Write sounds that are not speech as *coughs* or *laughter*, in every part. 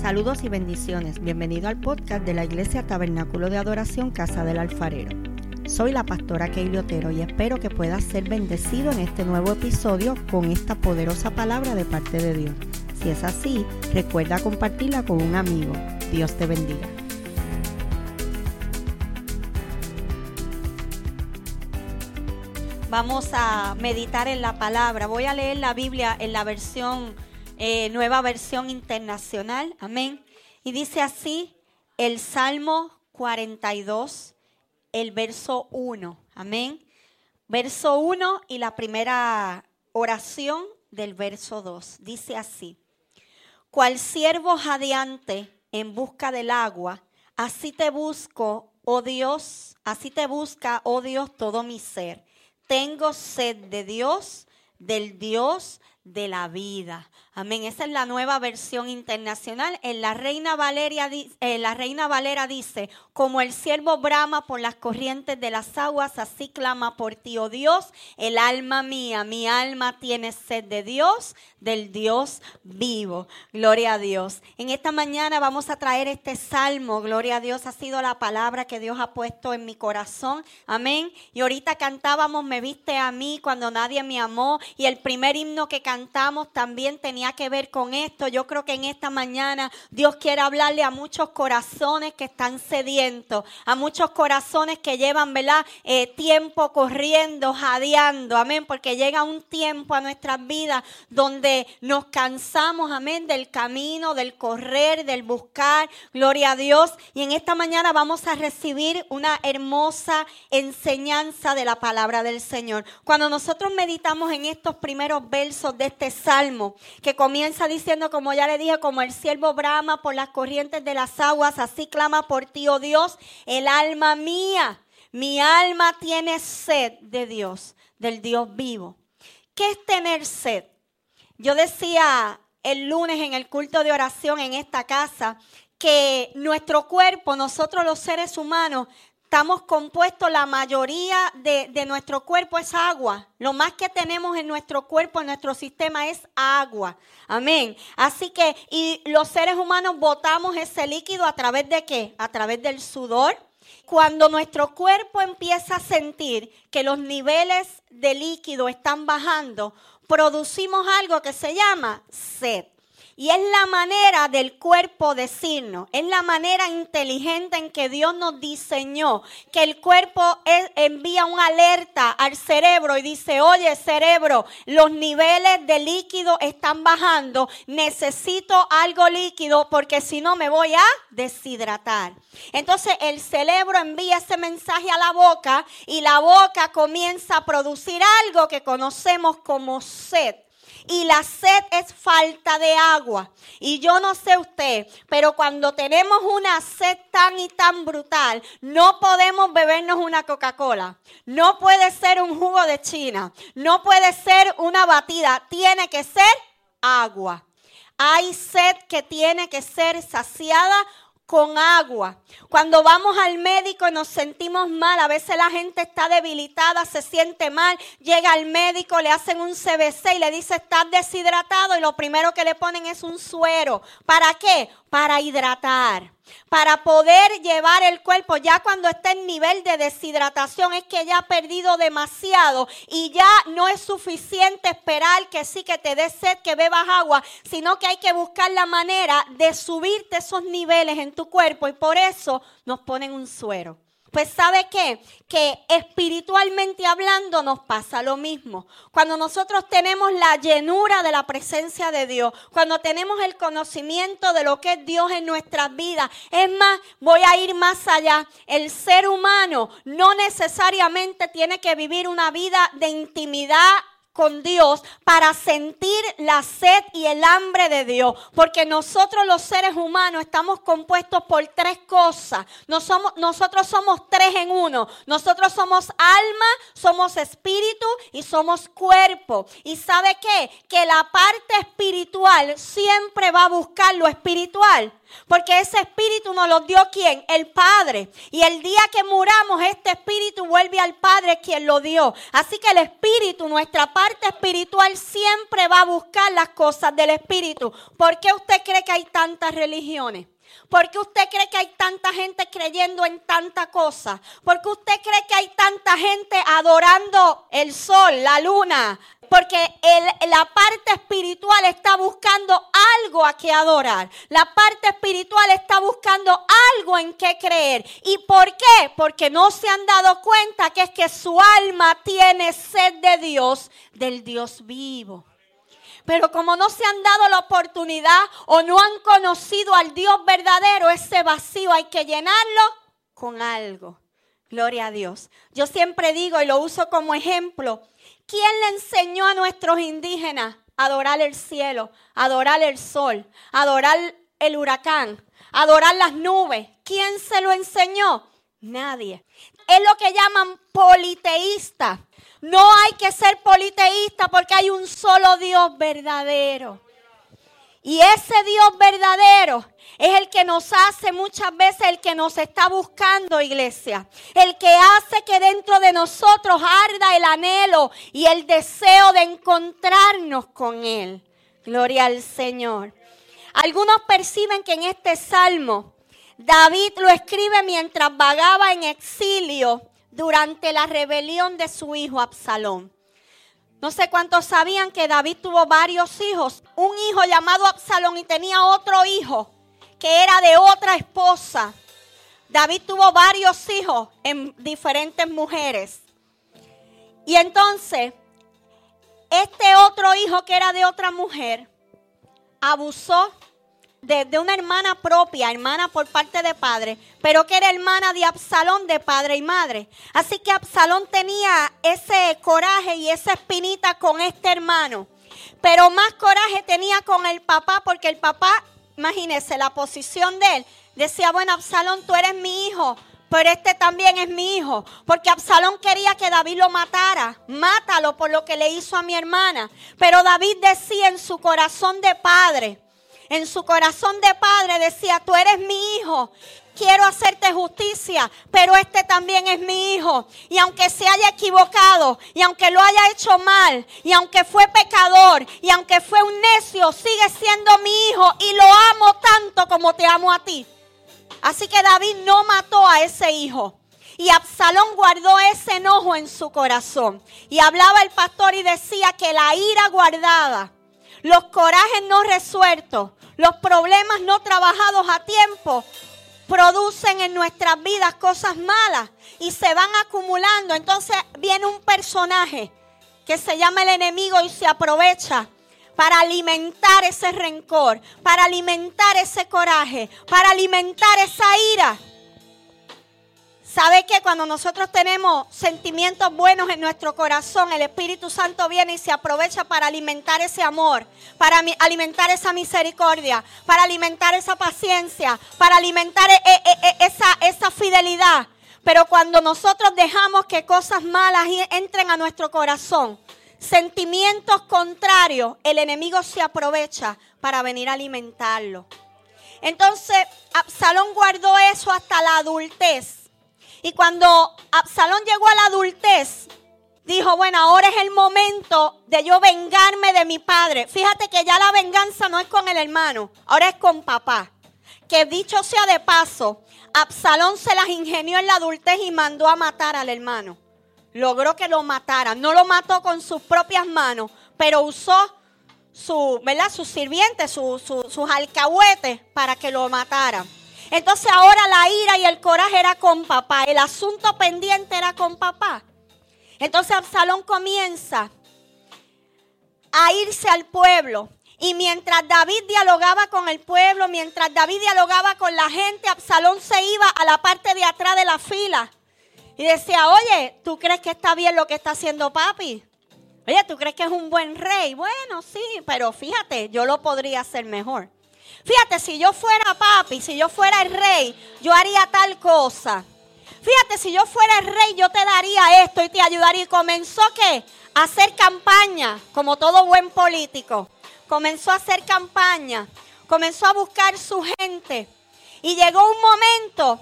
Saludos y bendiciones. Bienvenido al podcast de la Iglesia Tabernáculo de Adoración Casa del Alfarero. Soy la pastora Keili Otero y espero que puedas ser bendecido en este nuevo episodio con esta poderosa palabra de parte de Dios. Si es así, recuerda compartirla con un amigo. Dios te bendiga. Vamos a meditar en la palabra. Voy a leer la Biblia en la versión eh, nueva versión internacional. Amén. Y dice así el Salmo 42, el verso 1. Amén. Verso 1 y la primera oración del verso 2. Dice así. Cual siervo jadeante en busca del agua, así te busco, oh Dios, así te busca, oh Dios, todo mi ser. Tengo sed de Dios, del Dios de la vida. Amén. Esa es la nueva versión internacional. En la Reina, Valeria, la Reina Valera dice, como el siervo brama por las corrientes de las aguas, así clama por ti, oh Dios, el alma mía, mi alma tiene sed de Dios, del Dios vivo. Gloria a Dios. En esta mañana vamos a traer este salmo. Gloria a Dios, ha sido la palabra que Dios ha puesto en mi corazón. Amén. Y ahorita cantábamos, me viste a mí cuando nadie me amó. Y el primer himno que cantamos también tenía que ver con esto. Yo creo que en esta mañana Dios quiere hablarle a muchos corazones que están sedientos, a muchos corazones que llevan, ¿verdad? Eh, tiempo corriendo, jadeando, amén, porque llega un tiempo a nuestras vidas donde nos cansamos, amén, del camino, del correr, del buscar, gloria a Dios. Y en esta mañana vamos a recibir una hermosa enseñanza de la palabra del Señor. Cuando nosotros meditamos en estos primeros versos de este salmo, que comienza diciendo, como ya le dije, como el siervo brama por las corrientes de las aguas, así clama por ti, oh Dios, el alma mía, mi alma tiene sed de Dios, del Dios vivo. ¿Qué es tener sed? Yo decía el lunes en el culto de oración en esta casa que nuestro cuerpo, nosotros los seres humanos, estamos compuestos, la mayoría de, nuestro cuerpo es agua. Lo más que tenemos en nuestro cuerpo, en nuestro sistema, es agua. Amén. Así que, y los seres humanos botamos ese líquido a través de qué? A través del sudor. Cuando nuestro cuerpo empieza a sentir que los niveles de líquido están bajando, producimos algo que se llama sed. Y es la manera del cuerpo decirnos, es la manera inteligente en que Dios nos diseñó, que el cuerpo envía una alerta al cerebro y dice, oye cerebro, los niveles de líquido están bajando, necesito algo líquido porque si no me voy a deshidratar. Entonces el cerebro envía ese mensaje a la boca y la boca comienza a producir algo que conocemos como sed. Y la sed es falta de agua. Y yo no sé usted, pero cuando tenemos una sed tan y tan brutal, no podemos bebernos una Coca-Cola. No puede ser un jugo de China. No puede ser una batida. Tiene que ser agua. Hay sed que tiene que ser saciada con agua. Cuando vamos al médico y nos sentimos mal, a veces la gente está debilitada, se siente mal, llega al médico, le hacen un CBC y le dice estás deshidratado y lo primero que le ponen es un suero. ¿Para qué? Para hidratar para poder llevar el cuerpo ya cuando está en nivel de deshidratación es que ya ha perdido demasiado y ya no es suficiente esperar que sí que te dé sed, que bebas agua, sino que hay que buscar la manera de subirte esos niveles en tu cuerpo y por eso nos ponen un suero. Pues sabe qué? Que espiritualmente hablando nos pasa lo mismo. Cuando nosotros tenemos la llenura de la presencia de Dios, cuando tenemos el conocimiento de lo que es Dios en nuestras vidas, es más, voy a ir más allá. El ser humano no necesariamente tiene que vivir una vida de intimidad con Dios para sentir la sed y el hambre de Dios. Porque nosotros los seres humanos estamos compuestos por tres cosas. somos, nosotros somos tres en uno. Nosotros somos alma, somos espíritu y somos cuerpo. ¿Y sabe qué? Que la parte espiritual siempre va a buscar lo espiritual. Porque ese espíritu nos lo dio quién? El Padre. Y el día que muramos, este espíritu vuelve al Padre quien lo dio. Así que el espíritu, nuestra parte espiritual, siempre va a buscar las cosas del espíritu. ¿Por qué usted cree que hay tantas religiones? ¿Por qué usted cree que hay tanta gente creyendo en tanta cosa? ¿Por qué usted cree que hay tanta gente adorando el sol, la luna? Porque la parte espiritual está buscando algo a que adorar. La parte espiritual está buscando algo en que creer. ¿Y por qué? Porque no se han dado cuenta que es que su alma tiene sed de Dios, del Dios vivo. Pero como no se han dado la oportunidad o no han conocido al Dios verdadero, ese vacío hay que llenarlo con algo. Gloria a Dios. Yo siempre digo y lo uso como ejemplo. ¿Quién le enseñó a nuestros indígenas a adorar el cielo, adorar el sol, adorar el huracán, adorar las nubes? ¿Quién se lo enseñó? Nadie. Es lo que llaman politeísta. No hay que ser politeísta porque hay un solo Dios verdadero. Y ese Dios verdadero es el que nos hace muchas veces, el que nos está buscando, iglesia. El que hace que dentro de nosotros arda el anhelo y el deseo de encontrarnos con Él. Gloria al Señor. Algunos perciben que en este salmo David lo escribe mientras vagaba en exilio durante la rebelión de su hijo Absalón. No sé cuántos sabían que David tuvo varios hijos. Un hijo llamado Absalón y tenía otro hijo que era de otra esposa. David tuvo varios hijos en diferentes mujeres. Y entonces, este otro hijo que era de otra mujer, abusó de, una hermana propia, hermana por parte de padre, pero que era hermana de Absalón de padre y madre. Así que Absalón tenía ese coraje y esa espinita con este hermano. Pero más coraje tenía con el papá, porque el papá, imagínese la posición de él, decía, bueno, Absalón, tú eres mi hijo, pero este también es mi hijo. Porque Absalón quería que David lo matara. Mátalo por lo que le hizo a mi hermana. Pero David decía en su corazón de padre, en su corazón de padre decía, tú eres mi hijo, quiero hacerte justicia, pero este también es mi hijo. Y aunque se haya equivocado, y aunque lo haya hecho mal, y aunque fue pecador, y aunque fue un necio, sigue siendo mi hijo y lo amo tanto como te amo a ti. Así que David no mató a ese hijo. Y Absalón guardó ese enojo en su corazón. Y hablaba el pastor y decía que la ira guardada, los corajes no resueltos, los problemas no trabajados a tiempo producen en nuestras vidas cosas malas y se van acumulando. Entonces viene un personaje que se llama el enemigo y se aprovecha para alimentar ese rencor, para alimentar ese coraje, para alimentar esa ira. ¿Sabe que cuando nosotros tenemos sentimientos buenos en nuestro corazón, el Espíritu Santo viene y se aprovecha para alimentar ese amor, para alimentar esa misericordia, para alimentar esa paciencia, para alimentar e, e, e, esa, esa fidelidad? Pero cuando nosotros dejamos que cosas malas entren a nuestro corazón, sentimientos contrarios, el enemigo se aprovecha para venir a alimentarlo. Entonces, Absalón guardó eso hasta la adultez. Y cuando Absalón llegó a la adultez, dijo, bueno, ahora es el momento de yo vengarme de mi padre. Fíjate que ya la venganza no es con el hermano, ahora es con papá. Que dicho sea de paso, Absalón se las ingenió en la adultez y mandó a matar al hermano. Logró que lo matara. No lo mató con sus propias manos, pero usó su, ¿verdad? sus sirvientes, sus alcahuetes para que lo mataran. Entonces ahora la ira y el coraje era con papá. El asunto pendiente era con papá. Entonces Absalón comienza a irse al pueblo. Y mientras David dialogaba con el pueblo, mientras David dialogaba con la gente, Absalón se iba a la parte de atrás de la fila. Y decía, oye, ¿tú crees que está bien lo que está haciendo papi? Oye, ¿tú crees que es un buen rey? Bueno, sí, pero fíjate, yo lo podría hacer mejor. Fíjate, si yo fuera papi, si yo fuera el rey, yo haría tal cosa. Fíjate, si yo fuera el rey, yo te daría esto y te ayudaría. Y comenzó a hacer campaña, como todo buen político. Comenzó a hacer campaña. comenzó a buscar su gente. Y llegó un momento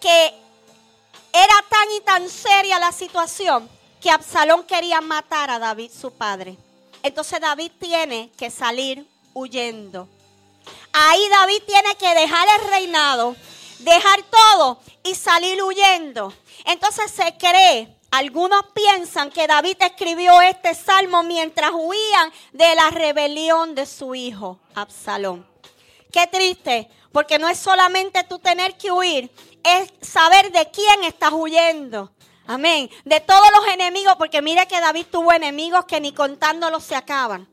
que era tan y tan seria la situación que Absalón quería matar a David, su padre. Entonces David tiene que salir huyendo. Ahí David tiene que dejar el reinado, dejar todo y salir huyendo. Entonces se cree, algunos piensan que David escribió este salmo mientras huían de la rebelión de su hijo, Absalón. Qué triste, porque no es solamente tú tener que huir, es saber de quién estás huyendo. Amén. De todos los enemigos, porque mire que David tuvo enemigos que ni contándolos se acaban.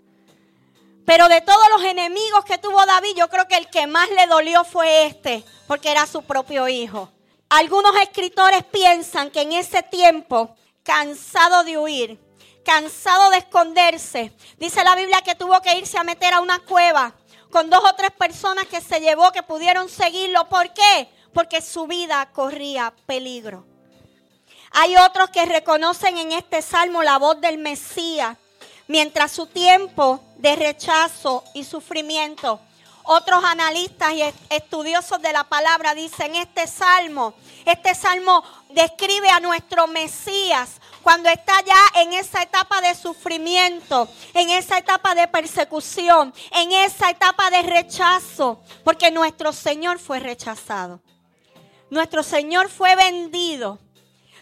Pero de todos los enemigos que tuvo David, yo creo que el que más le dolió fue este, porque era su propio hijo. Algunos escritores piensan que en ese tiempo, cansado de huir, cansado de esconderse, dice la Biblia que tuvo que irse a meter a una cueva con dos o tres personas que se llevó que pudieron seguirlo. ¿Por qué? Porque su vida corría peligro. Hay otros que reconocen en este salmo la voz del Mesías mientras su tiempo de rechazo y sufrimiento. Otros analistas y estudiosos de la palabra dicen, este salmo, este salmo describe a nuestro Mesías cuando está ya en esa etapa de sufrimiento, en esa etapa de persecución, en esa etapa de rechazo, porque nuestro Señor fue rechazado. Nuestro Señor fue vendido.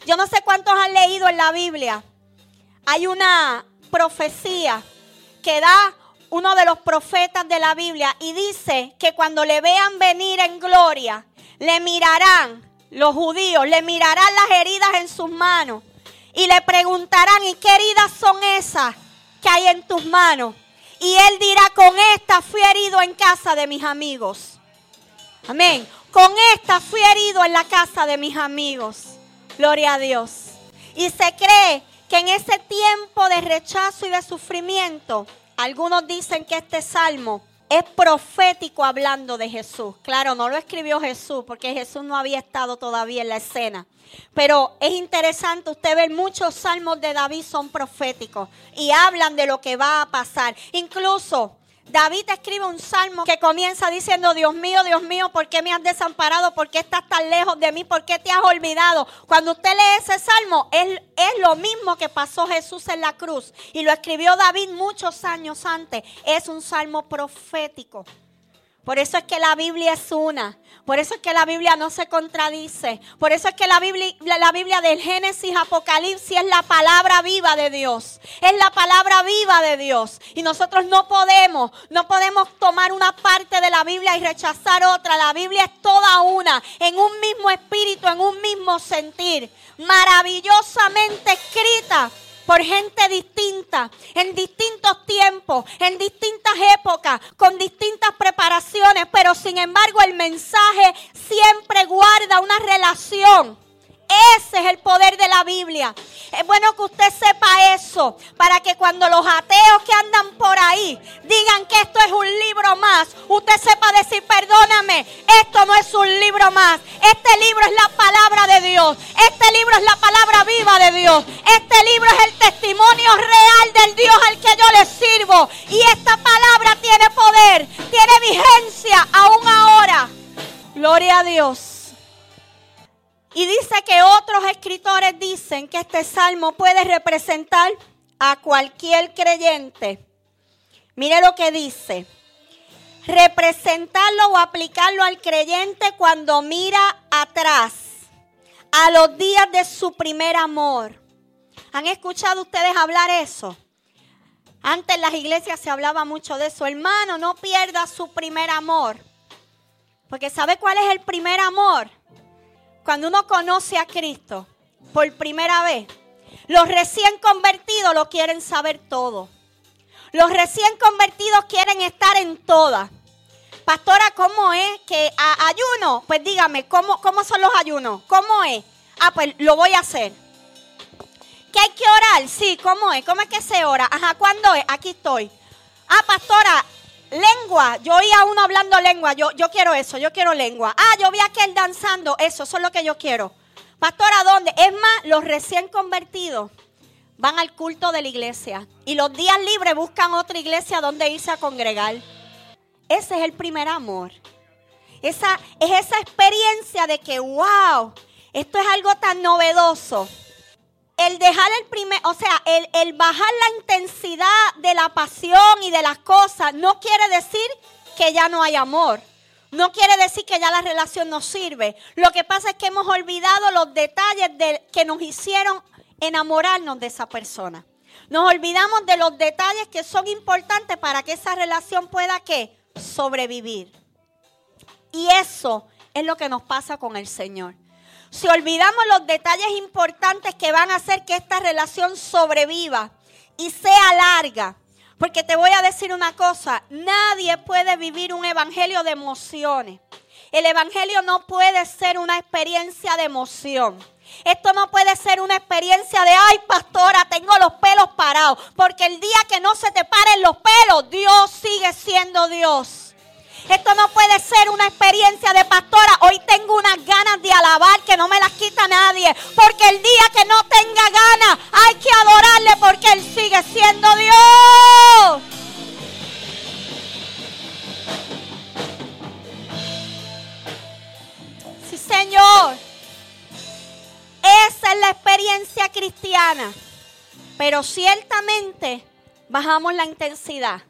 Yo no sé cuántos han leído en la Biblia. Hay una profecía que da uno de los profetas de la Biblia y dice que cuando le vean venir en gloria, le mirarán, los judíos, le mirarán las heridas en sus manos y le preguntarán, ¿y qué heridas son esas que hay en tus manos? Y él dirá, con esta fui herido en casa de mis amigos. Amén. Con esta fui herido en la casa de mis amigos. Gloria a Dios. Y se cree que en ese tiempo de rechazo y de sufrimiento, algunos dicen que este salmo es profético hablando de Jesús. Claro, no lo escribió Jesús porque Jesús no había estado todavía en la escena. Pero es interesante, usted ve muchos salmos de David son proféticos y hablan de lo que va a pasar. Incluso David escribe un salmo que comienza diciendo, Dios mío, Dios mío, ¿por qué me has desamparado? ¿Por qué estás tan lejos de mí? ¿Por qué te has olvidado? Cuando usted lee ese salmo, es, es lo mismo que pasó Jesús en la cruz. Y lo escribió David muchos años antes. Es un salmo profético. Por eso es que la Biblia es una. Por eso es que la Biblia no se contradice. Por eso es que la Biblia, la Biblia del Génesis, Apocalipsis es la palabra viva de Dios. Es la palabra viva de Dios. Y nosotros no podemos, no podemos tomar una parte de la Biblia y rechazar otra. La Biblia es toda una, en un mismo espíritu, en un mismo sentir. Maravillosamente escrita por gente distinta, en distintos tiempos, en distintas épocas, con distintas preparaciones, pero sin embargo el mensaje siempre guarda una relación ese es el poder de la Biblia. Es bueno que usted sepa eso para que cuando los ateos que andan por ahí digan que esto es un libro más, usted sepa decir, perdóname, esto no es un libro más. Este libro es la palabra de Dios. Este libro es la palabra viva de Dios. Este libro es el testimonio real del Dios al que yo le sirvo. Y esta palabra tiene poder, tiene vigencia aún ahora. Gloria a Dios. Y dice que otros escritores dicen que este salmo puede representar a cualquier creyente. Mire lo que dice. Representarlo o aplicarlo al creyente cuando mira atrás, a los días de su primer amor. ¿Han escuchado ustedes hablar eso? Antes en las iglesias se hablaba mucho de eso. Hermano, no pierda su primer amor. Porque ¿sabe cuál es el primer amor? Cuando uno conoce a Cristo por primera vez, los recién convertidos lo quieren saber todo. Los recién convertidos quieren estar en todas. Pastora, ¿cómo es que ayuno? Pues dígame, ¿cómo, ¿cómo son los ayunos? ¿Cómo es? Ah, pues lo voy a hacer. ¿Que hay que orar? Sí, ¿cómo es? ¿Cómo es que se ora? Ajá, ¿cuándo es? Aquí estoy. Ah, pastora, Lengua, yo oí a uno hablando lengua, yo, yo quiero eso, yo quiero lengua. Ah, yo vi a aquel danzando, eso, eso es lo que yo quiero. Pastor, ¿a dónde? Es más, los recién convertidos van al culto de la iglesia y los días libres buscan otra iglesia donde irse a congregar. Ese es el primer amor. Esa, es esa experiencia de que, wow, esto es algo tan novedoso. El dejar el primer, o sea, el, el bajar la intensidad de la pasión y de las cosas no quiere decir que ya no hay amor. No quiere decir que ya la relación no sirve. Lo que pasa es que hemos olvidado los detalles de, que nos hicieron enamorarnos de esa persona. Nos olvidamos de los detalles que son importantes para que esa relación pueda sobrevivir. Y eso es lo que nos pasa con el Señor. Si olvidamos los detalles importantes que van a hacer que esta relación sobreviva y sea larga, porque te voy a decir una cosa, nadie puede vivir un evangelio de emociones. El evangelio no puede ser una experiencia de emoción. Esto no puede ser una experiencia de, ay pastora, tengo los pelos parados. Porque el día que no se te paren los pelos, Dios sigue siendo Dios. Esto no puede ser una experiencia de pastora. Hoy tengo unas ganas de alabar que no me las quita nadie. Porque el día que no tenga ganas, hay que adorarle porque Él sigue siendo Dios. Sí, Señor. Esa es la experiencia cristiana. Pero ciertamente bajamos la intensidad.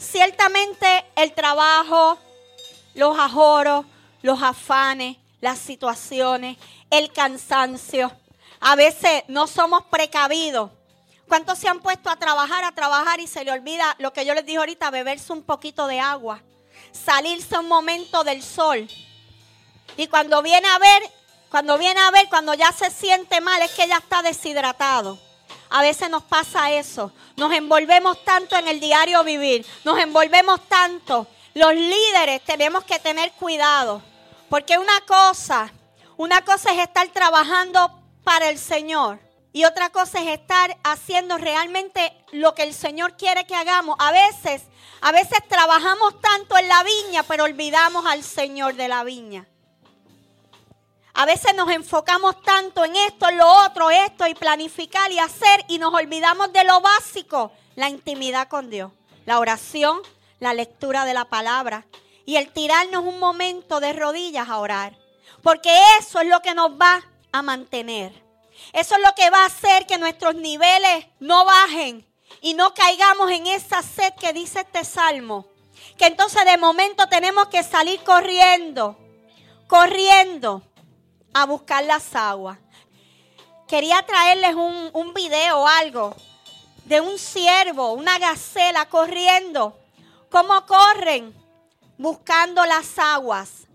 Ciertamente el trabajo, los ajoros, los afanes, las situaciones, el cansancio. A veces no somos precavidos. ¿Cuántos se han puesto a trabajar, a trabajar y se le olvida lo que yo les dije ahorita, beberse un poquito de agua, salirse un momento del sol? Y cuando viene a ver, cuando viene a ver, cuando ya se siente mal, es que ya está deshidratado. A veces nos pasa eso. Nos envolvemos tanto en el diario vivir. Nos envolvemos tanto. Los líderes tenemos que tener cuidado. Porque una cosa, una cosa es estar trabajando para el Señor. Y otra cosa es estar haciendo realmente lo que el Señor quiere que hagamos. A veces, a veces trabajamos tanto en la viña, pero olvidamos al Señor de la viña. A veces nos enfocamos tanto en esto, en lo otro, esto y planificar y hacer y nos olvidamos de lo básico, la intimidad con Dios, la oración, la lectura de la palabra y el tirarnos un momento de rodillas a orar. Porque eso es lo que nos va a mantener. Eso es lo que va a hacer que nuestros niveles no bajen y no caigamos en esa sed que dice este salmo. Que entonces de momento tenemos que salir corriendo, corriendo a buscar las aguas. Quería traerles un, un video o algo de un ciervo, una gacela corriendo. ¿Cómo corren? Buscando las aguas.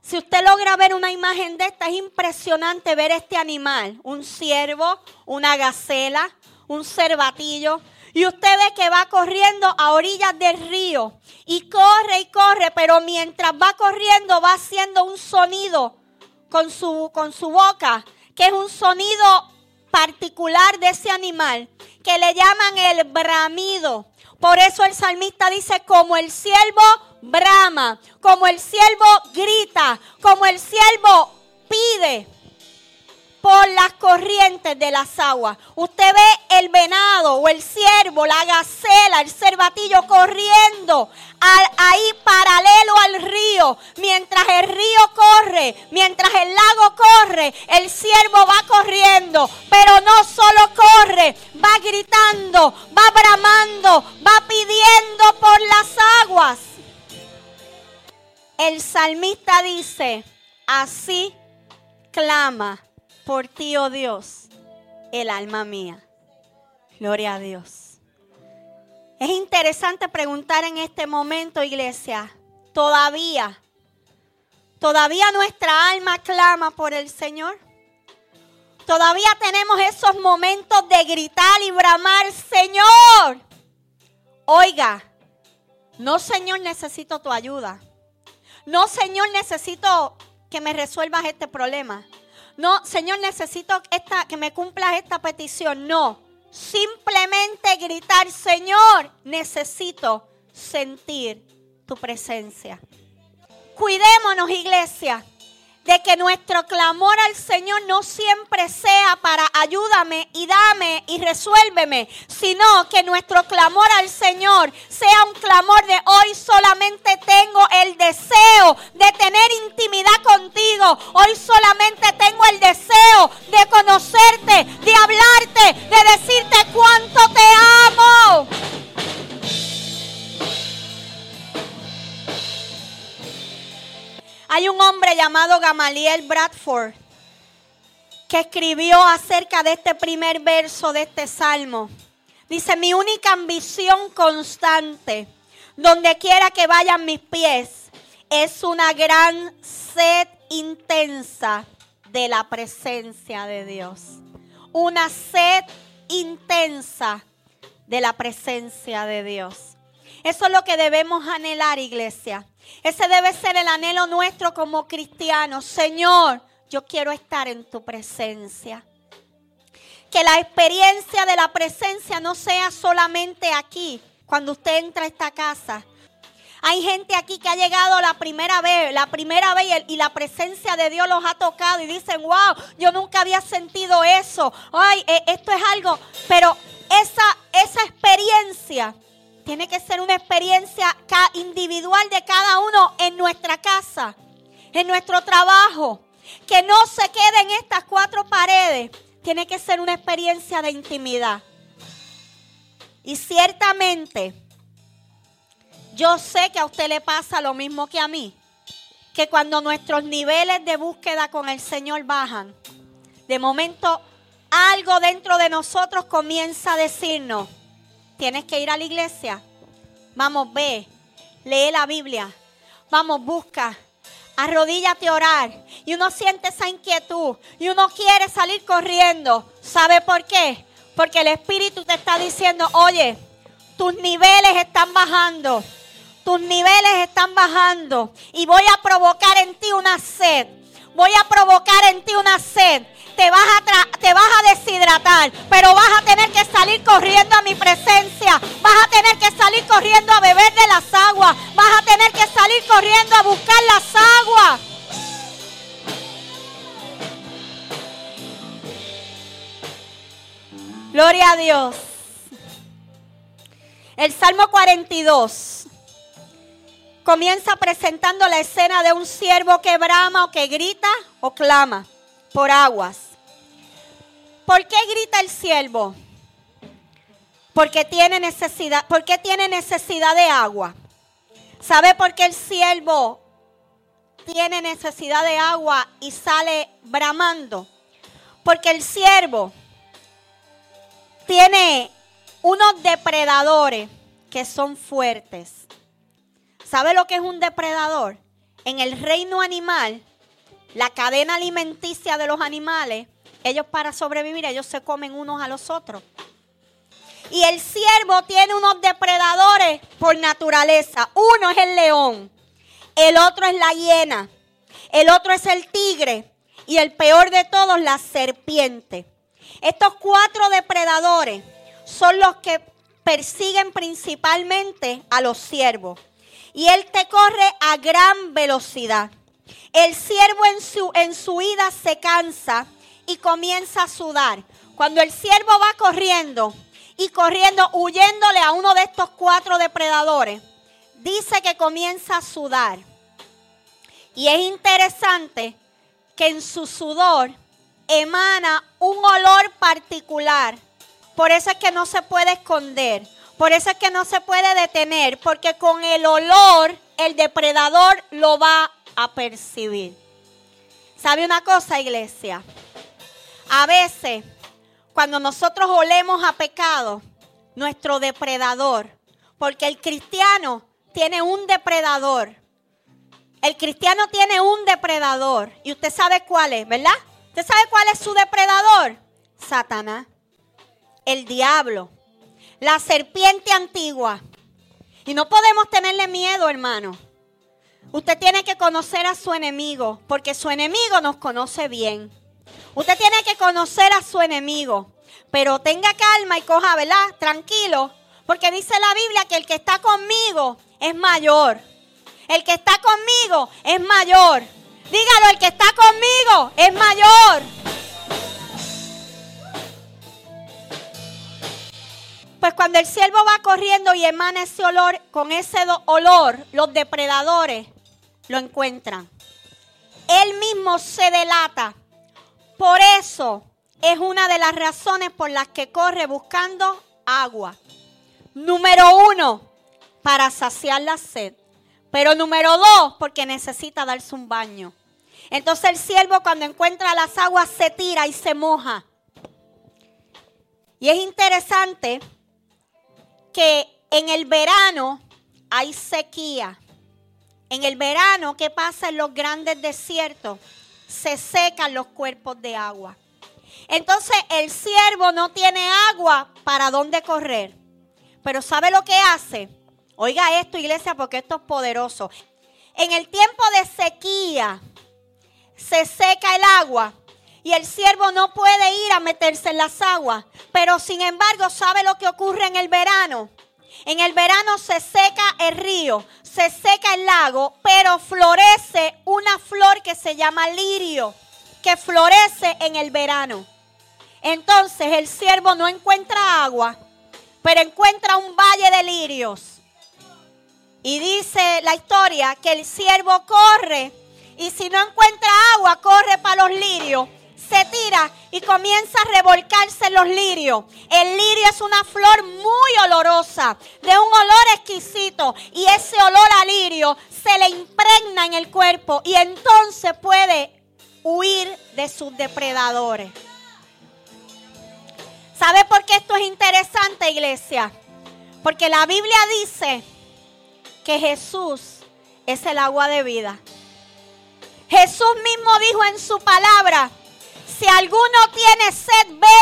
Si usted logra ver una imagen de esta, es impresionante ver este animal. Un ciervo, una gacela, un cervatillo. Y usted ve que va corriendo a orillas del río. Y corre y corre, pero mientras va corriendo va haciendo un sonido con su, con su boca, que es un sonido particular de ese animal, que le llaman el bramido. Por eso el salmista dice, como el siervo brama, como el siervo grita, como el siervo pide por las corrientes de las aguas. Usted ve el venado o el ciervo, la gacela, el cervatillo corriendo ahí paralelo al río. Mientras el río corre, mientras el lago corre, el ciervo va corriendo. Pero no solo corre, va gritando, va bramando, va pidiendo por las aguas. El salmista dice, así clama por ti, oh Dios, el alma mía. Gloria a Dios. Es interesante preguntar en este momento, iglesia, todavía, todavía nuestra alma clama por el Señor. Todavía tenemos esos momentos de gritar y bramar, Señor. Oiga, no, Señor, necesito tu ayuda. No, Señor, necesito que me resuelvas este problema. No, Señor, necesito esta, que me cumplas esta petición. No, simplemente gritar, Señor, necesito sentir tu presencia. Cuidémonos, iglesia, de que nuestro clamor al Señor no siempre sea para ayúdame y dame y resuélveme, sino que nuestro clamor al Señor sea un clamor de hoy solamente tengo el deseo de tener intimidad contigo, hoy solamente tengo el deseo de conocerte, de hablarte, de decirte cuánto te amo. Hay un hombre llamado Gamaliel Bradford que escribió acerca de este primer verso de este salmo. Dice, mi única ambición constante, donde quiera que vayan mis pies, es una gran sed intensa de la presencia de Dios. Una sed intensa de la presencia de Dios. Eso es lo que debemos anhelar, iglesia. Ese debe ser el anhelo nuestro como cristianos. Señor, yo quiero estar en tu presencia. Que la experiencia de la presencia no sea solamente aquí, cuando usted entra a esta casa. Hay gente aquí que ha llegado la primera vez, la primera vez y la presencia de Dios los ha tocado y dicen, wow, yo nunca había sentido eso. Ay, eh, esto es algo, pero esa, esa experiencia tiene que ser una experiencia individual de cada uno en nuestra casa, en nuestro trabajo. Que no se quede en estas cuatro paredes. Tiene que ser una experiencia de intimidad. Y ciertamente, yo sé que a usted le pasa lo mismo que a mí. Que cuando nuestros niveles de búsqueda con el Señor bajan, de momento algo dentro de nosotros comienza a decirnos, Tienes que ir a la iglesia. Vamos, ve, lee la Biblia. Vamos, busca. Arrodíllate a orar. Y uno siente esa inquietud. Y uno quiere salir corriendo. ¿Sabe por qué? Porque el Espíritu te está diciendo, oye, tus niveles están bajando. Tus niveles están bajando. Y voy a provocar en ti una sed. Voy a provocar en ti una sed te vas, a te vas a deshidratar, pero vas a tener que salir corriendo a mi presencia, vas a tener que salir corriendo a beber de las aguas, vas a tener que salir corriendo a buscar las aguas. Gloria a Dios. El Salmo 42 comienza presentando la escena de un siervo que brama o que grita o clama por aguas. ¿Por qué grita el siervo? Porque tiene necesidad, tiene necesidad de agua. ¿Sabe por qué el siervo tiene necesidad de agua y sale bramando? Porque el siervo tiene unos depredadores que son fuertes. ¿Sabe lo que es un depredador? En el reino animal, la cadena alimenticia de los animales, ellos para sobrevivir, ellos se comen unos a los otros. Y el ciervo tiene unos depredadores por naturaleza. Uno es el león, el otro es la hiena, el otro es el tigre y el peor de todos, la serpiente. Estos cuatro depredadores son los que persiguen principalmente a los ciervos. Y él te corre a gran velocidad. El ciervo en su, en su ida se cansa y comienza a sudar. Cuando el ciervo va corriendo y corriendo, huyéndole a uno de estos cuatro depredadores, dice que comienza a sudar. Y es interesante que en su sudor emana un olor particular. Por eso es que no se puede esconder. Por eso es que no se puede detener. Porque con el olor el depredador lo va a percibir. ¿Sabe una cosa, iglesia? A veces, cuando nosotros olemos a pecado, nuestro depredador, porque el cristiano tiene un depredador. El cristiano tiene un depredador. Y usted sabe cuál es, ¿verdad? ¿Usted sabe cuál es su depredador? Satanás. El diablo. La serpiente antigua. Y no podemos tenerle miedo, hermano. Usted tiene que conocer a su enemigo, porque su enemigo nos conoce bien. Usted tiene que conocer a su enemigo, pero tenga calma y coja, ¿verdad? Tranquilo, porque dice la Biblia que el que está conmigo es mayor. El que está conmigo es mayor. Dígalo, el que está conmigo es mayor. Pues cuando el siervo va corriendo y emana ese olor, con ese olor, los depredadores lo encuentran. Él mismo se delata. Por eso es una de las razones por las que corre buscando agua. Número uno, para saciar la sed. Pero número dos, porque necesita darse un baño. Entonces el siervo cuando encuentra las aguas se tira y se moja. Y es interesante que en el verano hay sequía. En el verano, ¿qué pasa en los grandes desiertos? Se secan los cuerpos de agua. Entonces el siervo no tiene agua para dónde correr. Pero ¿sabe lo que hace? Oiga esto, iglesia, porque esto es poderoso. En el tiempo de sequía se seca el agua y el siervo no puede ir a meterse en las aguas. Pero sin embargo, ¿sabe lo que ocurre en el verano? En el verano se seca el río, se seca el lago, pero florece una flor que se llama lirio, que florece en el verano. Entonces el siervo no encuentra agua, pero encuentra un valle de lirios. Y dice la historia que el siervo corre y si no encuentra agua, corre para los lirios se tira y comienza a revolcarse los lirios. El lirio es una flor muy olorosa, de un olor exquisito. Y ese olor a lirio se le impregna en el cuerpo y entonces puede huir de sus depredadores. ¿Sabe por qué esto es interesante, iglesia? Porque la Biblia dice que Jesús es el agua de vida. Jesús mismo dijo en su palabra si alguno tiene sed, venga.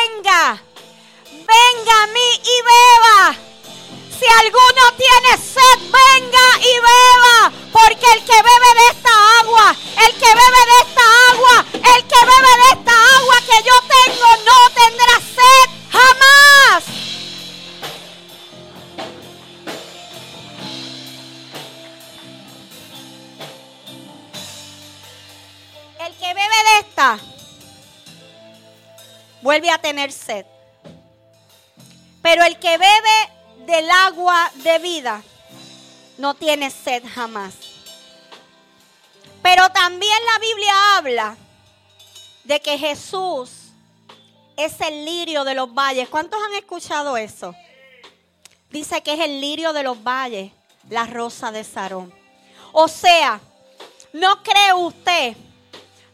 Sed. Pero el que bebe del agua de vida no tiene sed jamás. Pero también la Biblia habla de que Jesús es el lirio de los valles. ¿Cuántos han escuchado eso? Dice que es el lirio de los valles, la rosa de Sarón. O sea, ¿no cree usted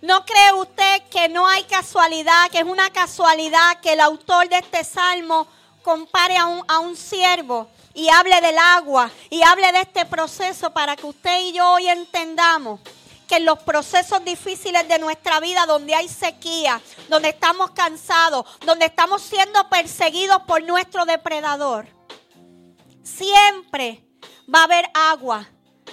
¿No cree usted que no hay casualidad, que es una casualidad que el autor de este salmo compare a un, a un siervo y hable del agua y hable de este proceso para que usted y yo hoy entendamos que en los procesos difíciles de nuestra vida, donde hay sequía, donde estamos cansados, donde estamos siendo perseguidos por nuestro depredador, siempre va a haber agua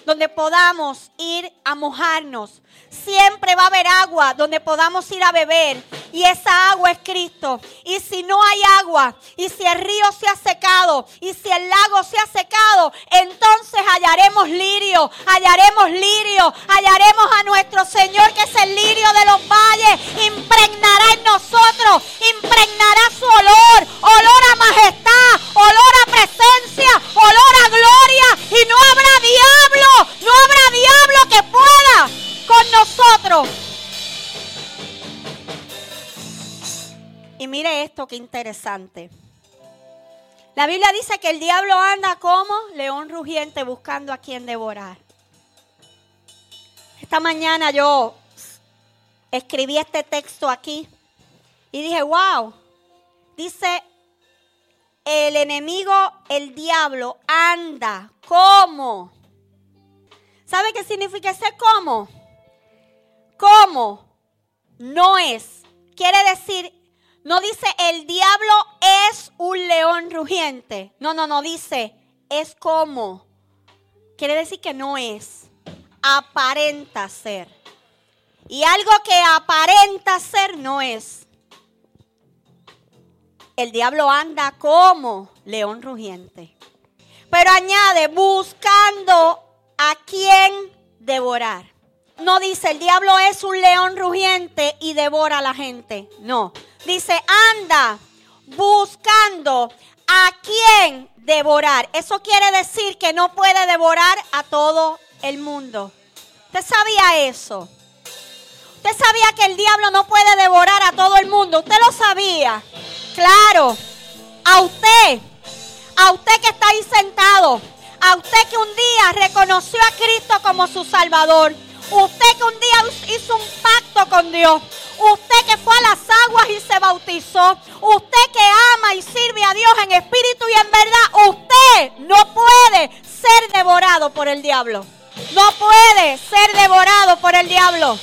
donde podamos ir a mojarnos, Siempre va a haber agua donde podamos ir a beber. Y esa agua es Cristo. Y si no hay agua, y si el río se ha secado, y si el lago se ha secado, entonces hallaremos lirio, hallaremos lirio, hallaremos a nuestro Señor que es el lirio de los valles. Impregnará en nosotros, impregnará su olor, olor a majestad, olor a presencia, olor a gloria. Y no habrá diablo, no habrá diablo que pueda con nosotros. Y mire esto, qué interesante. La Biblia dice que el diablo anda como león rugiente buscando a quien devorar. Esta mañana yo escribí este texto aquí y dije, wow, dice, el enemigo, el diablo, anda como. ¿Sabe qué significa ese como? ¿Cómo? No es. Quiere decir, no dice el diablo es un león rugiente. No, no, no dice es como. Quiere decir que no es. Aparenta ser. Y algo que aparenta ser no es. El diablo anda como león rugiente. Pero añade, buscando a quien devorar. no dice el diablo es un león rugiente y devora a la gente. No. Dice, anda buscando a quién devorar. Eso quiere decir que no puede devorar a todo el mundo. ¿Usted sabía eso? ¿Usted sabía que el diablo no puede devorar a todo el mundo? ¿Usted lo sabía? Claro. A usted, a usted que está ahí sentado, a usted que un día reconoció a Cristo como su Salvador. Usted que un día hizo un pacto con Dios. Usted que fue a las aguas y se bautizó. Usted que ama y sirve a Dios en espíritu y en verdad. Usted no puede ser devorado por el diablo. No puede ser devorado por el diablo.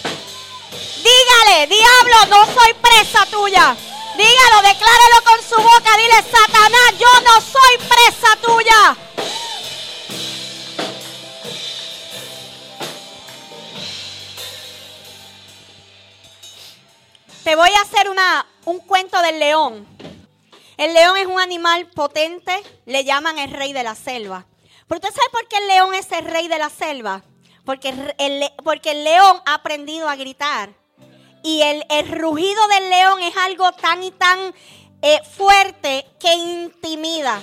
Dígale, diablo, no soy presa tuya. Dígalo, declárelo con su boca. Dile, Satanás, yo no soy presa tuya. Te voy a hacer una, un cuento del león. El león es un animal potente, le llaman el rey de la selva. Pero usted sabe por qué el león es el rey de la selva? Porque el, porque el león ha aprendido a gritar. Y el, rugido del león es algo tan y tan eh, fuerte que intimida.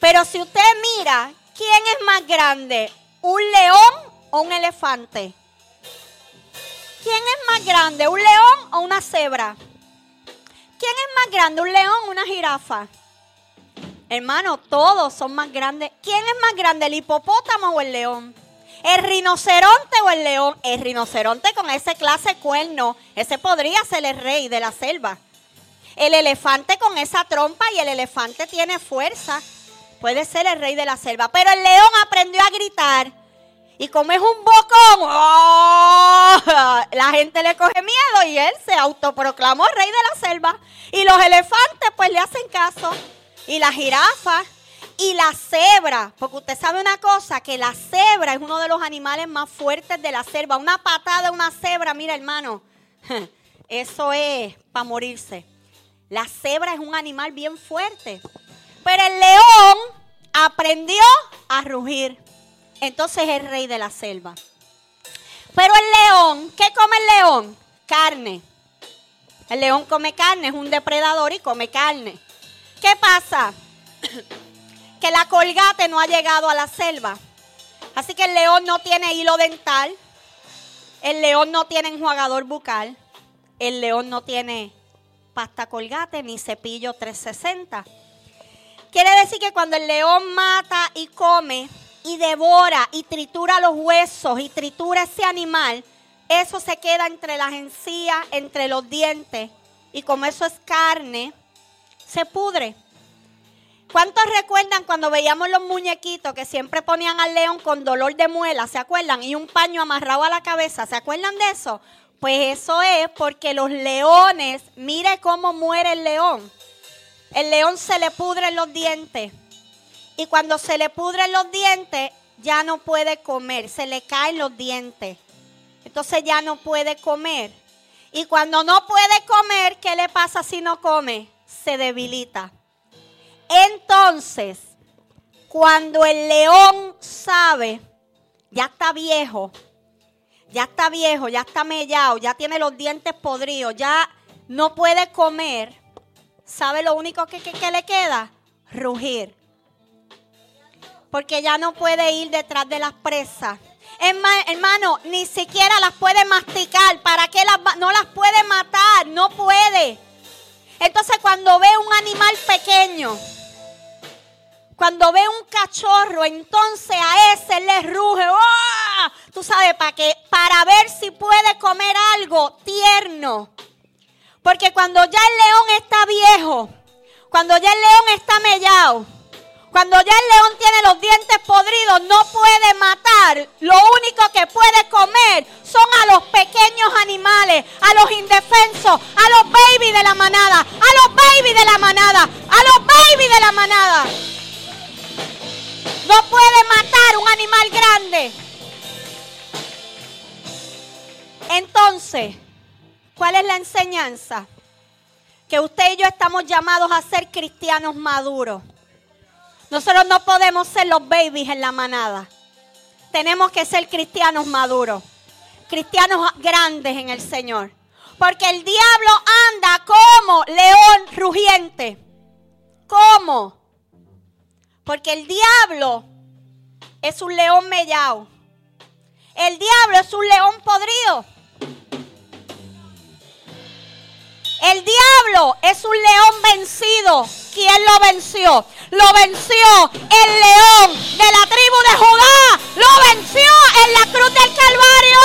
Pero si usted mira, ¿quién es más grande? ¿Un león o un elefante? ¿Quién es más grande, un león o una cebra? ¿Quién es más grande, un león o una jirafa? Hermano, todos son más grandes. ¿Quién es más grande, el hipopótamo o el león? ¿El rinoceronte o el león? El rinoceronte con ese clase cuerno, ese podría ser el rey de la selva. El elefante con esa trompa y el elefante tiene fuerza. Puede ser el rey de la selva. Pero el león aprendió a gritar y como es un bocón, ¡oh! la gente le coge miedo y él se autoproclamó rey de la selva. Y los elefantes pues le hacen caso. Y la jirafa y la cebra. Porque usted sabe una cosa, que la cebra es uno de los animales más fuertes de la selva. Una patada de una cebra, mira hermano, *laughs* eso es para morirse. La cebra es un animal bien fuerte. Pero el león aprendió a rugir. Entonces es rey de la selva. Pero el león, ¿qué come el león? Carne. El león come carne, es un depredador y come carne. ¿Qué pasa? *coughs* que la colgate no ha llegado a la selva. Así que el león no tiene hilo dental. El león no tiene enjuagador bucal. El león no tiene pasta colgate ni cepillo 360. Quiere decir que cuando el león mata y come, y devora y tritura los huesos y tritura ese animal, eso se queda entre las encías, entre los dientes. Y como eso es carne, se pudre. ¿Cuántos recuerdan cuando veíamos los muñequitos que siempre ponían al león con dolor de muela? ¿Se acuerdan? Y un paño amarrado a la cabeza. ¿Se acuerdan de eso? Pues eso es porque los leones, mire cómo muere el león. El león se le pudre los dientes. Y cuando se le pudren los dientes, ya no puede comer, se le caen los dientes. Entonces ya no puede comer. Y cuando no puede comer, ¿qué le pasa si no come? Se debilita. Entonces, cuando el león sabe, ya está viejo, ya está viejo, ya está mellado, ya tiene los dientes podridos, ya no puede comer, ¿sabe lo único que, que le queda? Rugir porque ya no puede ir detrás de las presas. Hermano, ni siquiera las puede masticar. ¿Para qué las, no las puede matar? No puede. Entonces cuando ve un animal pequeño, cuando ve un cachorro, entonces a ese le ruge. ¡Oh! Tú sabes, ¿para qué? Para ver si puede comer algo tierno. Porque cuando ya el león está viejo, cuando ya el león está mellado, cuando ya el león tiene los dientes podridos, no puede matar. Lo único que puede comer son a los pequeños animales, a los indefensos, a los babies de la manada, a los babies de la manada, a los babies de la manada. No puede matar un animal grande. Entonces, ¿cuál es la enseñanza? Que usted y yo estamos llamados a ser cristianos maduros. Nosotros no podemos ser los babies en la manada. Tenemos que ser cristianos maduros. cristianos grandes en el Señor. Porque el diablo anda como león rugiente. ¿Cómo? Porque el diablo es un león mellao. El diablo es un león podrido. El diablo es un león vencido. ¿Quién lo venció? Lo venció el león de la tribu de Judá. Lo venció en la cruz del Calvario.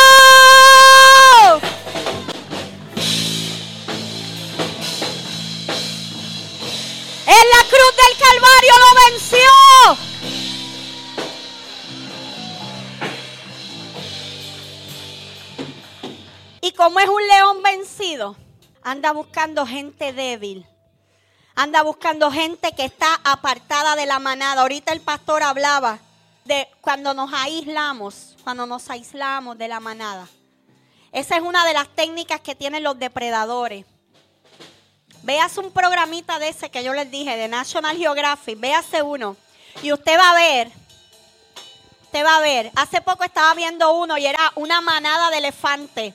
En la cruz del Calvario lo venció. Y como es un león vencido, anda buscando gente débil. Anda buscando gente que está apartada de la manada. Ahorita el pastor hablaba de cuando nos aislamos, cuando nos aislamos de la manada. Esa es una de las técnicas que tienen los depredadores. Veas un programita de ese que yo les dije, de National Geographic, véase uno. Y usted va a ver, usted va a ver, hace poco estaba viendo uno y era una manada de elefantes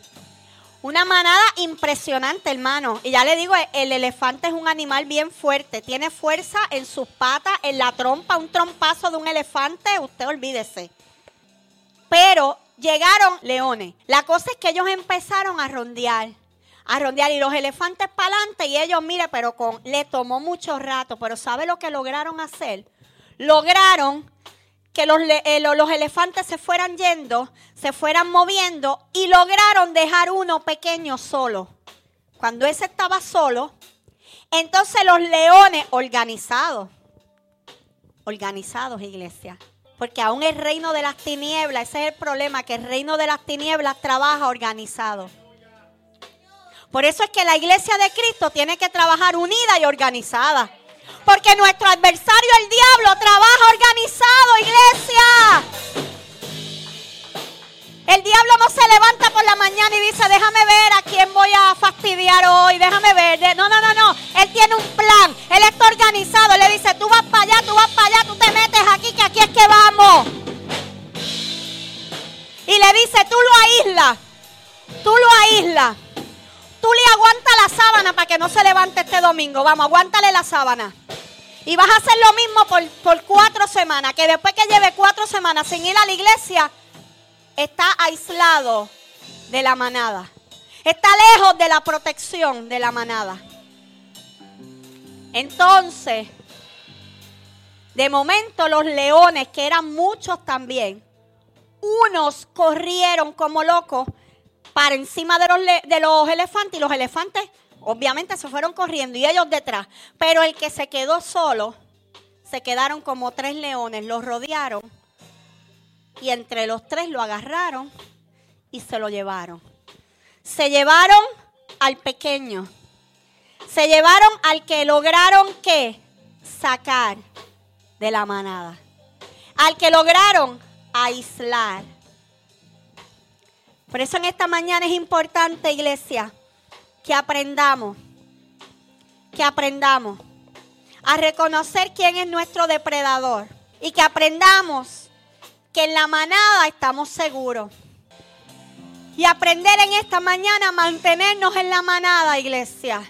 una manada impresionante, hermano. Y ya le digo, el elefante es un animal bien fuerte. Tiene fuerza en sus patas, en la trompa. Un trompazo de un elefante, usted olvídese. Pero llegaron leones. La cosa es que ellos empezaron a rondear. A rondear. Y los elefantes para adelante. Y ellos, mire, pero con, le tomó mucho rato. Pero ¿sabe lo que lograron hacer? Lograron que eh, los, los, elefantes se fueran yendo, se fueran moviendo y lograron dejar uno pequeño solo. Cuando ese estaba solo, entonces los leones organizados, organizados iglesia, porque aún el reino de las tinieblas, ese es el problema, que el reino de las tinieblas trabaja organizado. Por eso es que la iglesia de Cristo tiene que trabajar unida y organizada. Porque nuestro adversario, el diablo, trabaja organizado, iglesia. El diablo no se levanta por la mañana y dice, déjame ver a quién voy a fastidiar hoy, déjame ver. No, no, no, no. Él tiene un plan. Él está organizado. le dice, tú vas para allá, tú vas para allá, tú te metes aquí, que aquí es que vamos. Y le dice, tú lo aíslas. Tú lo aíslas. Tú le aguantas la sábana para que no se levante este domingo. Vamos, aguántale la sábana. Y vas a hacer lo mismo por, por cuatro semanas. Que después que lleve cuatro semanas sin ir a la iglesia, está aislado de la manada. Está lejos de la protección de la manada. Entonces, de momento los leones, que eran muchos también, unos corrieron como locos para encima de los, elefantes y los elefantes obviamente se fueron corriendo y ellos detrás. Pero el que se quedó solo, se quedaron como tres leones, los rodearon y entre los tres lo agarraron y se lo llevaron. Se llevaron al pequeño. Se llevaron al que lograron que sacar de la manada. Al que lograron aislar. Por eso en esta mañana es importante, iglesia, que aprendamos, que aprendamos a reconocer quién es nuestro depredador y que aprendamos que en la manada estamos seguros. Y aprender en esta mañana a mantenernos en la manada, iglesia.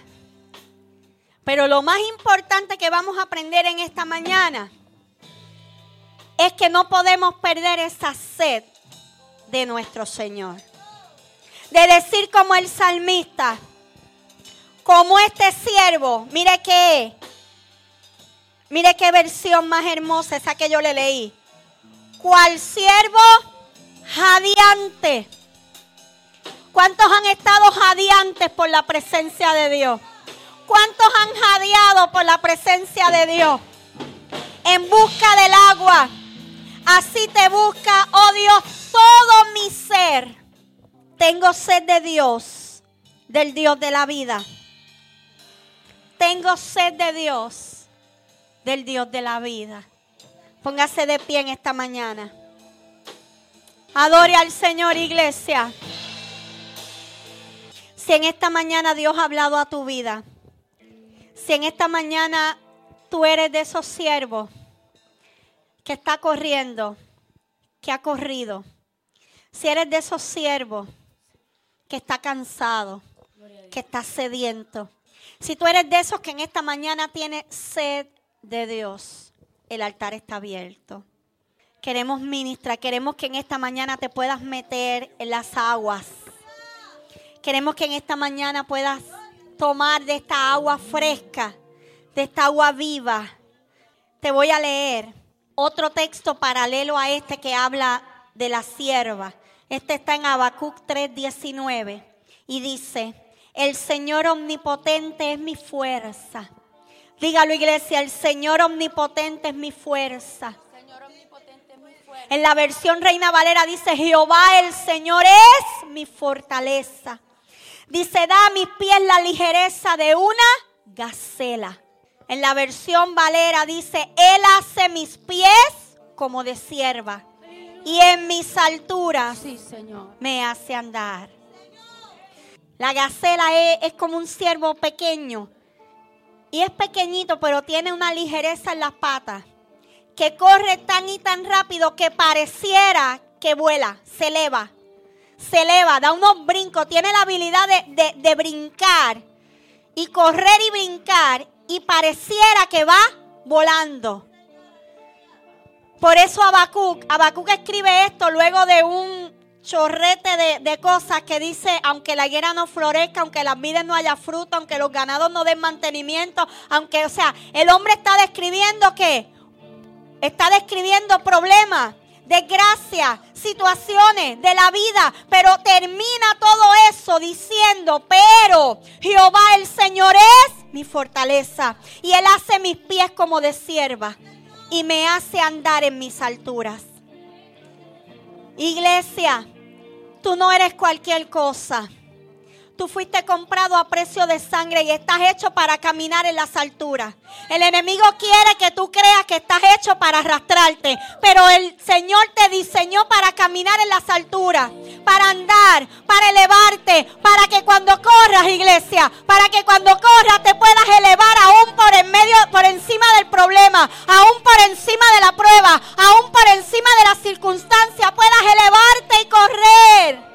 Pero lo más importante que vamos a aprender en esta mañana es que no podemos perder esa sed de nuestro Señor de decir como el salmista, como este siervo, mire qué, mire qué versión más hermosa esa que yo le leí. Cual siervo jadeante. ¿Cuántos han estado jadeantes por la presencia de Dios? ¿Cuántos han jadeado por la presencia de Dios? En busca del agua. Así te busca, oh Dios, todo mi ser. Tengo sed de Dios, del Dios de la vida. Tengo sed de Dios, del Dios de la vida. Póngase de pie en esta mañana. Adore al Señor, iglesia. Si en esta mañana Dios ha hablado a tu vida, si en esta mañana tú eres de esos siervos que está corriendo, que ha corrido, si eres de esos siervos que está cansado, que está sediento. Si tú eres de esos que en esta mañana tiene sed de Dios, el altar está abierto. Queremos ministrar, queremos que en esta mañana te puedas meter en las aguas. Queremos que en esta mañana puedas tomar de esta agua fresca, de esta agua viva. Te voy a leer otro texto paralelo a este que habla de la sierva. Este está en Habacuc 3:19 y dice, "El Señor omnipotente es mi fuerza." Dígalo, iglesia, el Señor omnipotente es mi fuerza. En la versión Reina Valera dice, Jehová el Señor es mi fortaleza. Dice, da a mis pies la ligereza de una gacela. En la versión Valera dice, Él hace mis pies como de sierva. Y en mis alturas me hace andar. La gacela es, es como un ciervo pequeño. Y es pequeñito, pero tiene una ligereza en las patas. Que corre tan y tan rápido que pareciera que vuela, se eleva se eleva, da unos brincos, tiene la habilidad de, brincar y correr y brincar y pareciera que va volando. Por eso Abacuc, Abacuc escribe esto luego de un chorrete de, de, cosas que dice, aunque la higuera no florezca, aunque las vides no haya fruto, aunque los ganados no den mantenimiento, aunque, o sea, el hombre está describiendo que, está describiendo problemas, desgracias, situaciones de la vida, pero termina todo eso diciendo, pero Jehová el Señor es mi fortaleza y Él hace mis pies como de sierva y me hace andar en mis alturas. Iglesia, tú no eres cualquier cosa. Tú fuiste comprado a precio de sangre y estás hecho para caminar en las alturas. El enemigo quiere que tú creas que estás hecho para arrastrarte, pero el Señor te diseñó para caminar en las alturas, para andar, para elevarte, para que cuando corras, iglesia, para que cuando corras te puedas elevar aún por en medio, por encima del problema, aún por encima de la prueba, aún por encima de las circunstancias, puedas elevarte y correr